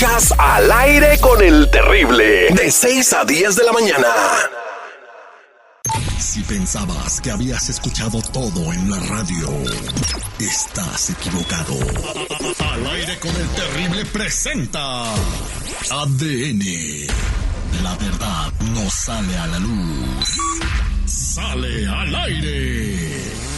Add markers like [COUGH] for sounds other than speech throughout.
Escuchas al aire con el terrible. De 6 a 10 de la mañana. Si pensabas que habías escuchado todo en la radio, estás equivocado. Al aire con el terrible presenta ADN. La verdad no sale a la luz. Sale al aire.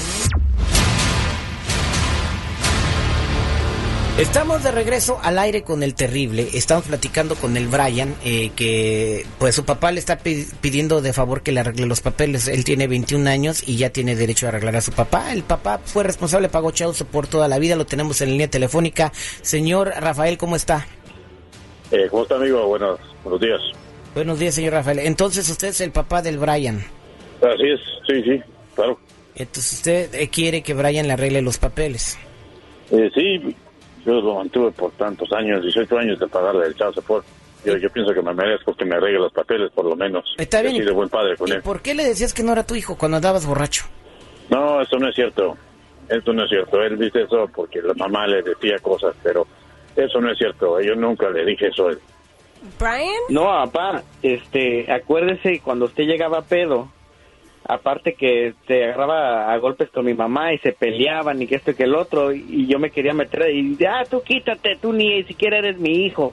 Estamos de regreso al aire con el terrible. Estamos platicando con el Brian, eh, que pues su papá le está pi- pidiendo de favor que le arregle los papeles. Él tiene 21 años y ya tiene derecho a arreglar a su papá. El papá fue responsable, pagó chauzo por toda la vida. Lo tenemos en línea telefónica. Señor Rafael, ¿cómo está? Eh, ¿Cómo está, amigo? Buenos, buenos días. Buenos días, señor Rafael. Entonces usted es el papá del Brian. Así es, sí, sí, claro. Entonces usted eh, quiere que Brian le arregle los papeles. Eh, sí, yo lo mantuve por tantos años, 18 años de pagarle el child support. Yo, yo pienso que me merezco que me arregle los papeles, por lo menos. Está bien. soy de buen padre con ¿Y él. por qué le decías que no era tu hijo cuando andabas borracho? No, eso no es cierto. Eso no es cierto. Él dice eso porque la mamá le decía cosas, pero eso no es cierto. Yo nunca le dije eso a él. Brian, No, papá, este, acuérdese cuando usted llegaba a pedo, aparte que se agarraba a golpes con mi mamá y se peleaban y que esto y que el otro, y yo me quería meter y ah, tú quítate, tú ni siquiera eres mi hijo.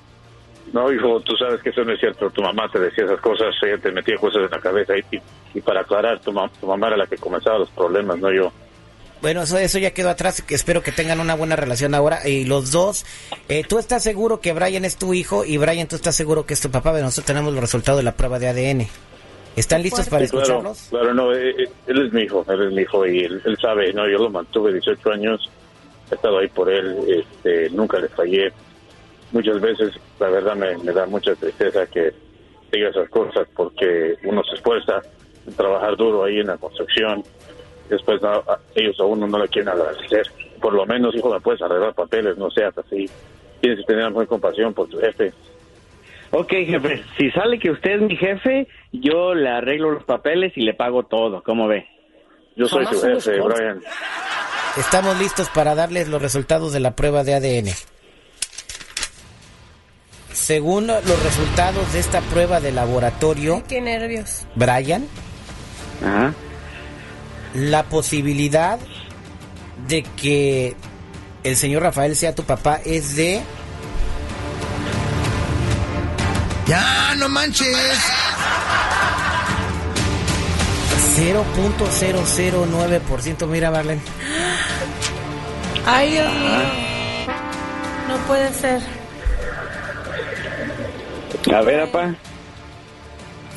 No, hijo, tú sabes que eso no es cierto. Tu mamá te decía esas cosas, ella te metía cosas en la cabeza. Y, y, para aclarar, tu, ma- tu mamá era la que comenzaba los problemas, no yo. Bueno, eso, eso ya quedó atrás, que espero que tengan una buena relación ahora. Y los dos, eh, tú estás seguro que Brian es tu hijo y Brian, tú estás seguro que es tu papá. Pero nosotros tenemos los resultados de la prueba de ADN. ¿Están listos para Sí, claro, no, eh, eh, él es mi hijo, él es mi hijo y él, él sabe, no, yo lo mantuve 18 años, he estado ahí por él, este, nunca le fallé. Muchas veces, la verdad, me, me da mucha tristeza que diga esas cosas porque uno se esfuerza en trabajar duro ahí en la construcción, después no, a- ellos a uno no le quieren agradecer. Por lo menos, hijo, me puedes arreglar papeles, no seas así. Tienes que tener muy compasión por tu jefe. Ok, jefe, si sale que usted es mi jefe, yo le arreglo los papeles y le pago todo, ¿cómo ve? Yo soy somos jefe. Brian. Estamos listos para darles los resultados de la prueba de ADN. Según los resultados de esta prueba de laboratorio, qué nervios. Brian, Ajá. la posibilidad de que el señor Rafael sea tu papá es de Ya, no manches. 0.009%. Mira, Marlene. Ay, Dios mío. No puede ser. A ver, papá,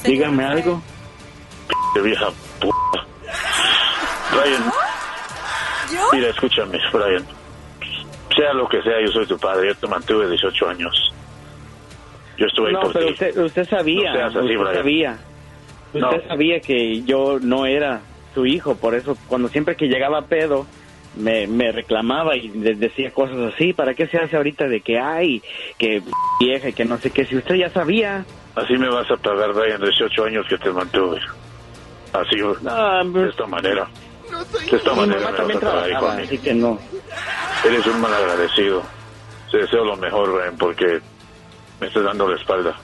dígame algo. Qué vieja p. Brian, ¿Yo? mira, escúchame, Brian. Sea lo que sea, yo soy tu padre. Yo te mantuve 18 años. Yo estuve ahí No, por pero ti. usted, usted sabía, No seas así, usted Brian. sabía. Usted No. sabía que yo no era su hijo, por eso cuando siempre que llegaba pedo me, me reclamaba y les decía cosas así. ¿Para qué se hace ahorita de que hay, que vieja y que no sé qué? Si usted ya sabía. Así me vas a pagar, Brian, 18 años que te mantuve. Así, No, de esta manera. De esta manera me vas a pagar, hijo así que no. Eres un mal agradecido. Te deseo lo mejor, Brian, porque me estás dando la espalda.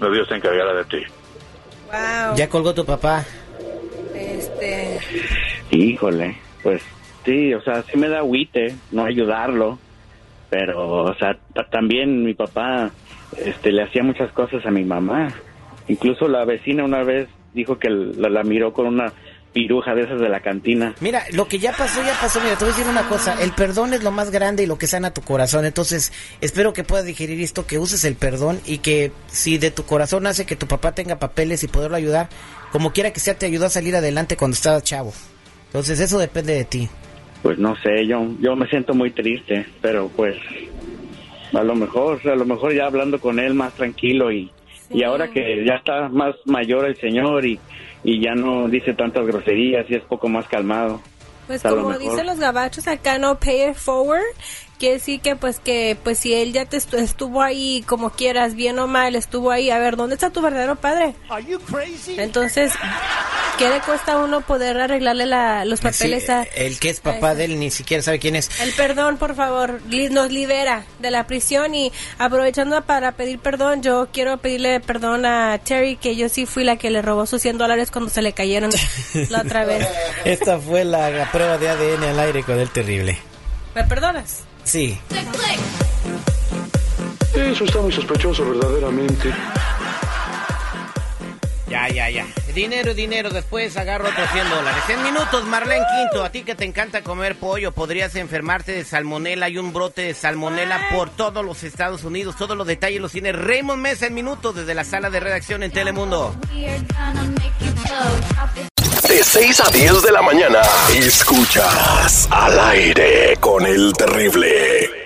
No Dios se encargará de ti. Wow. Ya colgó tu papá. Este. Híjole, pues sí, o sea, sí me da agüite no ayudarlo, pero, o sea, ta- también mi papá este, le hacía muchas cosas a mi mamá. Incluso la vecina una vez dijo que la, la miró con una piruja de esas de la cantina. Mira, lo que ya pasó, ya pasó. Mira, te voy a decir una cosa. El perdón es lo más grande y lo que sana tu corazón. Entonces, espero que puedas digerir esto, que uses el perdón y que si de tu corazón hace que tu papá tenga papeles y poderlo ayudar, como quiera que sea, te ayudó a salir adelante cuando estabas chavo. Entonces, eso depende de ti. Pues no sé, yo, yo me siento muy triste, pero pues a lo mejor, a lo mejor ya hablando con él más tranquilo y, y ahora que ya está más mayor el señor y, y ya no dice tantas groserías y es poco más calmado. Pues lo como dicen los gabachos acá, no pay it forward, quiere decir que pues que pues si él ya te estu- estuvo ahí como quieras, bien o mal, estuvo ahí, a ver, ¿dónde está tu verdadero padre? Entonces, ¿qué le cuesta a uno poder arreglarle la, los papeles Sí, a... el que es papá a- de él ni siquiera sabe quién es. El perdón, por favor, nos libera de la prisión y aprovechando para pedir perdón, yo quiero pedirle perdón a Terry que yo sí fui la que le robó sus 100 dólares cuando se le cayeron [LAUGHS] la otra vez. Esta fue la, la prueba de ADN al aire con el terrible. ¿Me perdonas? Sí. Eso está muy sospechoso, verdaderamente. Ya, ya, ya. Dinero, dinero. Después agarro otros 100 dólares. En minutos, Marlene Quinto. A ti que te encanta comer pollo, podrías enfermarte de salmonela. Hay un brote de salmonela por todos los Estados Unidos. Todos los detalles los tiene Raymond Mesa en minutos desde la sala de redacción en Telemundo. De 6 a 10 de la mañana. Escuchas al aire con el terrible.